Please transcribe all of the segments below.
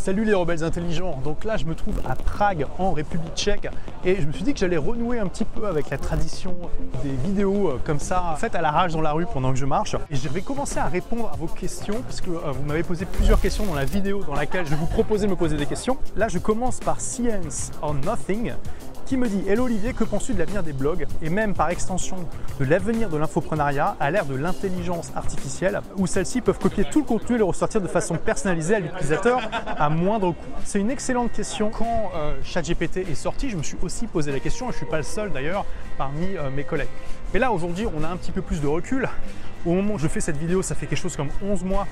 Salut les rebelles intelligents, donc là je me trouve à Prague en République tchèque et je me suis dit que j'allais renouer un petit peu avec la tradition des vidéos euh, comme ça faites à la rage dans la rue pendant que je marche et je vais commencer à répondre à vos questions parce que euh, vous m'avez posé plusieurs questions dans la vidéo dans laquelle je vous proposer de me poser des questions. Là je commence par Science or Nothing qui me dit Hello Olivier, que penses-tu de l'avenir des blogs et même par extension de l'avenir de l'infoprenariat à l'ère de l'intelligence artificielle où celles-ci peuvent copier tout le contenu et le ressortir de façon personnalisée à l'utilisateur à moindre coût C'est une excellente question. Quand euh, ChatGPT est sorti, je me suis aussi posé la question et je ne suis pas le seul d'ailleurs parmi euh, mes collègues. Mais là aujourd'hui, on a un petit peu plus de recul. Au moment où je fais cette vidéo, ça fait quelque chose comme 11 mois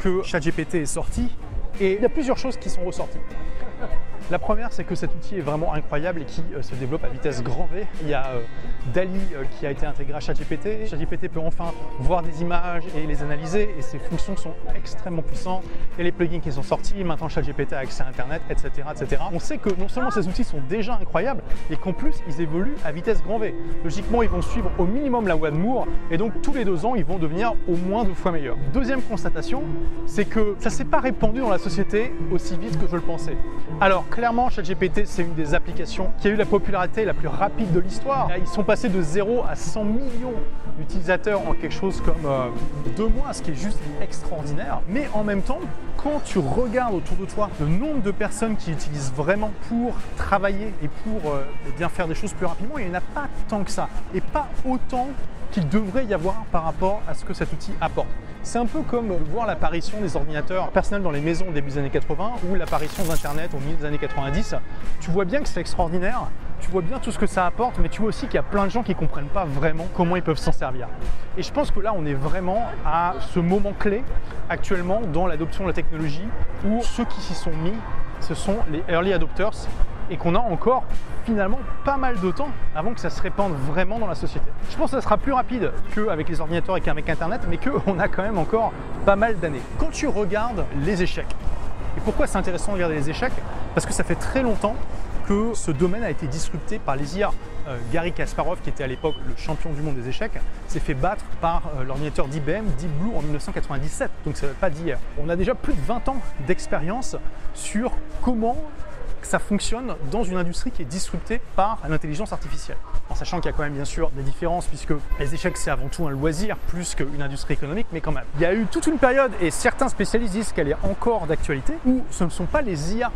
que ChatGPT est sorti et il y a plusieurs choses qui sont ressorties. La première, c'est que cet outil est vraiment incroyable et qui euh, se développe à vitesse grand V. Il y a euh, Dali euh, qui a été intégré à ChatGPT. ChatGPT peut enfin voir des images et les analyser et ses fonctions sont extrêmement puissantes. Et les plugins qui sont sortis, maintenant ChatGPT a accès à Internet, etc., etc. On sait que non seulement ces outils sont déjà incroyables et qu'en plus ils évoluent à vitesse grand V. Logiquement, ils vont suivre au minimum la loi de Moore et donc tous les deux ans, ils vont devenir au moins deux fois meilleurs. Deuxième constatation, c'est que ça s'est pas répandu dans la société aussi vite que je le pensais. Alors clairement, ChatGPT, c'est une des applications qui a eu la popularité la plus rapide de l'histoire. Ils sont passés de 0 à 100 millions d'utilisateurs en quelque chose comme euh, deux mois, ce qui est juste extraordinaire. Mais en même temps, quand tu regardes autour de toi le nombre de personnes qui utilisent vraiment pour travailler et pour euh, bien faire des choses plus rapidement, il n'y en a pas tant que ça. Et pas autant qu'il devrait y avoir par rapport à ce que cet outil apporte. C'est un peu comme voir l'apparition des ordinateurs personnels dans les maisons au début des années 80 ou l'apparition d'Internet au milieu des années 90. Tu vois bien que c'est extraordinaire, tu vois bien tout ce que ça apporte, mais tu vois aussi qu'il y a plein de gens qui ne comprennent pas vraiment comment ils peuvent s'en servir. Et je pense que là, on est vraiment à ce moment clé actuellement dans l'adoption de la technologie où ceux qui s'y sont mis, ce sont les early adopters et qu'on a encore finalement pas mal de temps avant que ça se répande vraiment dans la société. Je pense que ça sera plus rapide qu'avec les ordinateurs et qu'avec Internet, mais qu'on a quand même encore pas mal d'années. Quand tu regardes les échecs, et pourquoi c'est intéressant de regarder les échecs? Parce que ça fait très longtemps que ce domaine a été disrupté par les IA. Euh, Gary Kasparov, qui était à l'époque le champion du monde des échecs, s'est fait battre par euh, l'ordinateur d'IBM Deep Blue en 1997. Donc ça ne pas d'hier. On a déjà plus de 20 ans d'expérience sur comment ça fonctionne dans une industrie qui est disruptée par l'intelligence artificielle. En sachant qu'il y a quand même bien sûr des différences puisque les échecs c'est avant tout un loisir plus qu'une industrie économique, mais quand même. Il y a eu toute une période et certains spécialistes disent qu'elle est encore d'actualité où ce ne sont pas les IA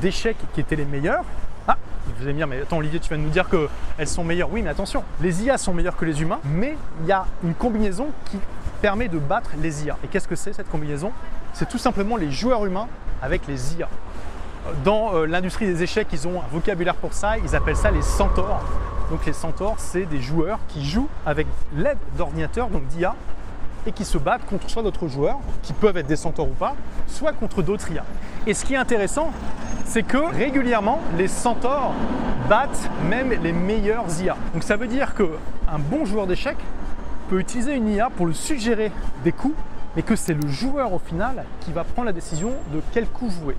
d'échecs qui étaient les meilleurs. Ah, vous allez me dire, mais attends Olivier, tu viens de nous dire qu'elles sont meilleures. Oui, mais attention, les IA sont meilleures que les humains, mais il y a une combinaison qui permet de battre les IA. Et qu'est-ce que c'est cette combinaison? C'est tout simplement les joueurs humains avec les IA. Dans euh, l'industrie des échecs, ils ont un vocabulaire pour ça, ils appellent ça les centaures. Donc les centaures, c'est des joueurs qui jouent avec l'aide d'ordinateurs, donc d'IA, et qui se battent contre soit d'autres joueurs, qui peuvent être des centaures ou pas, soit contre d'autres IA. Et ce qui est intéressant, c'est que régulièrement, les centaures battent même les meilleurs IA. Donc ça veut dire qu'un bon joueur d'échecs peut utiliser une IA pour lui suggérer des coups, mais que c'est le joueur au final qui va prendre la décision de quel coup jouer.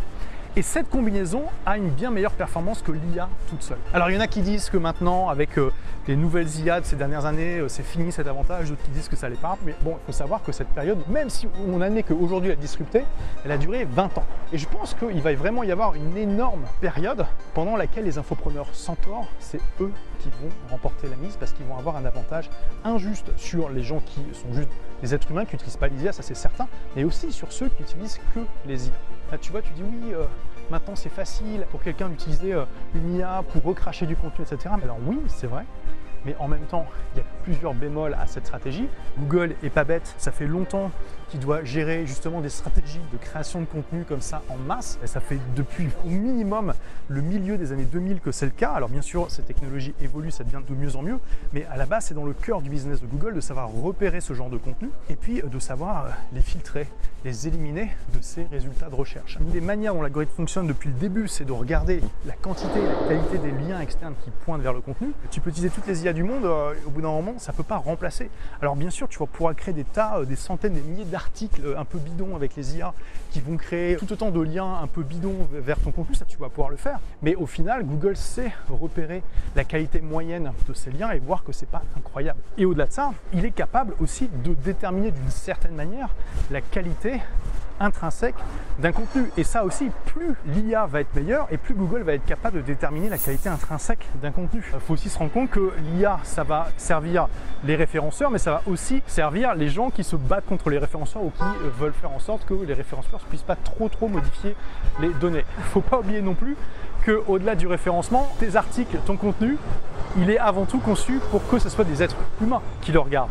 Et cette combinaison a une bien meilleure performance que l'IA toute seule. Alors il y en a qui disent que maintenant, avec euh, les nouvelles IA de ces dernières années, euh, c'est fini cet avantage, d'autres qui disent que ça l'est pas. Mais bon, il faut savoir que cette période, même si on a n'est qu'aujourd'hui elle disruptée, elle a duré 20 ans. Et je pense qu'il va vraiment y avoir une énorme période pendant laquelle les infopreneurs centaures, c'est eux qui vont remporter la mise parce qu'ils vont avoir un avantage injuste sur les gens qui sont juste des êtres humains qui n'utilisent pas les IA, ça c'est certain, mais aussi sur ceux qui utilisent que les IA. Là, tu vois, tu dis oui, euh, maintenant c'est facile pour quelqu'un d'utiliser euh, une IA pour recracher du contenu, etc. Alors oui, c'est vrai, mais en même temps, il y a plusieurs bémols à cette stratégie. Google est pas bête, ça fait longtemps qu'il doit gérer justement des stratégies de création de contenu comme ça en masse. Et ça fait depuis au minimum le milieu des années 2000 que c'est le cas. Alors bien sûr, ces technologies évoluent, ça devient de mieux en mieux, mais à la base, c'est dans le cœur du business de Google de savoir repérer ce genre de contenu et puis de savoir les filtrer, les éliminer de ces résultats de recherche. Une des manières dont l'algorithme fonctionne depuis le début, c'est de regarder la quantité, la qualité des liens externes qui pointent vers le contenu. Tu peux utiliser toutes les IA du monde, euh, au bout d'un moment, ça ne peut pas remplacer. Alors bien sûr, tu vas pouvoir créer des tas, euh, des centaines, des milliers d'articles euh, un peu bidons avec les IA qui vont créer tout autant de liens un peu bidons vers ton contenu, ça tu vas pouvoir le faire. Mais au final, Google sait repérer la qualité moyenne de ces liens et voir que c'est pas incroyable. Et au-delà de ça, il est capable aussi de déterminer d'une certaine manière la qualité intrinsèque d'un contenu. Et ça aussi, plus l'IA va être meilleure et plus Google va être capable de déterminer la qualité intrinsèque d'un contenu. Il faut aussi se rendre compte que l'IA, ça va servir les référenceurs, mais ça va aussi servir les gens qui se battent contre les référenceurs ou qui veulent faire en sorte que les référenceurs ne puissent pas trop trop modifier les données. Il ne faut pas oublier non plus qu'au-delà du référencement, tes articles, ton contenu, il est avant tout conçu pour que ce soit des êtres humains qui le regardent.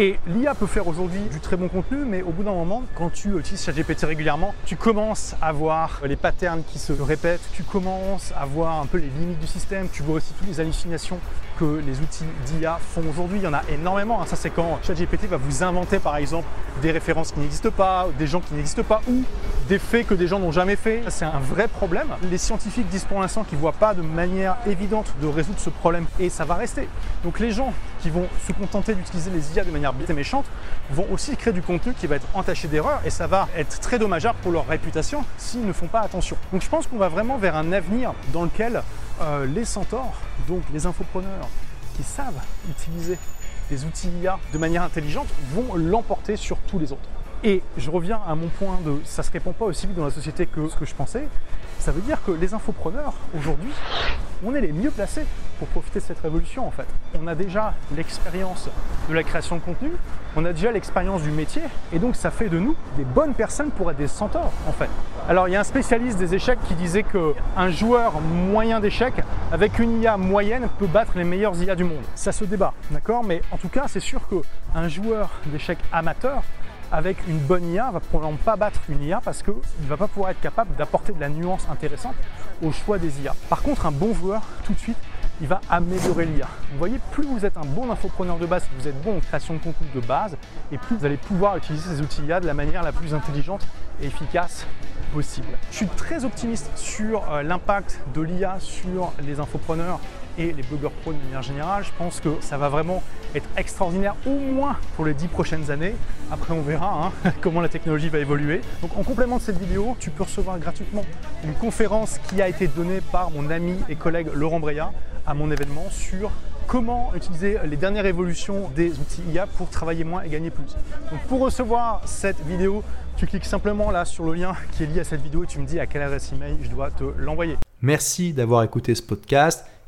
Et l'IA peut faire aujourd'hui du très bon contenu, mais au bout d'un moment, quand tu utilises ChatGPT régulièrement, tu commences à voir les patterns qui se répètent, tu commences à voir un peu les limites du système, tu vois aussi toutes les hallucinations que les outils d'IA font aujourd'hui. Il y en a énormément. Hein. Ça, c'est quand ChatGPT va vous inventer, par exemple, des références qui n'existent pas, des gens qui n'existent pas, ou des faits que des gens n'ont jamais fait. C'est un vrai problème. Les scientifiques disent pour l'instant qu'ils ne voient pas de manière évidente de résoudre ce problème, et ça va rester. Donc les gens qui vont se contenter d'utiliser les IA de manière bien méchante, vont aussi créer du contenu qui va être entaché d'erreurs et ça va être très dommageable pour leur réputation s'ils ne font pas attention. Donc je pense qu'on va vraiment vers un avenir dans lequel euh, les centaures, donc les infopreneurs qui savent utiliser les outils IA de manière intelligente, vont l'emporter sur tous les autres. Et je reviens à mon point de ça se répond pas aussi vite dans la société que ce que je pensais. Ça veut dire que les infopreneurs, aujourd'hui, on est les mieux placés pour profiter de cette révolution en fait. On a déjà l'expérience de la création de contenu, on a déjà l'expérience du métier, et donc ça fait de nous des bonnes personnes pour être des centaures en fait. Alors il y a un spécialiste des échecs qui disait qu'un joueur moyen d'échecs avec une IA moyenne peut battre les meilleurs IA du monde. Ça se débat, d'accord? Mais en tout cas, c'est sûr qu'un joueur d'échecs amateur avec une bonne IA, va probablement pas battre une IA parce qu'il ne va pas pouvoir être capable d'apporter de la nuance intéressante au choix des IA. Par contre, un bon joueur, tout de suite, il va améliorer l'IA. Vous voyez, plus vous êtes un bon infopreneur de base, vous êtes bon en création de contenu de base, et plus vous allez pouvoir utiliser ces outils IA de la manière la plus intelligente et efficace possible. Je suis très optimiste sur euh, l'impact de l'IA sur les infopreneurs et les blogueurs pro de manière générale. Je pense que ça va vraiment être extraordinaire au moins pour les dix prochaines années. Après, on verra hein, comment la technologie va évoluer. Donc, en complément de cette vidéo, tu peux recevoir gratuitement une conférence qui a été donnée par mon ami et collègue Laurent Breya à mon événement sur comment utiliser les dernières évolutions des outils IA pour travailler moins et gagner plus. Donc pour recevoir cette vidéo, tu cliques simplement là sur le lien qui est lié à cette vidéo et tu me dis à quelle adresse email je dois te l'envoyer. Merci d'avoir écouté ce podcast.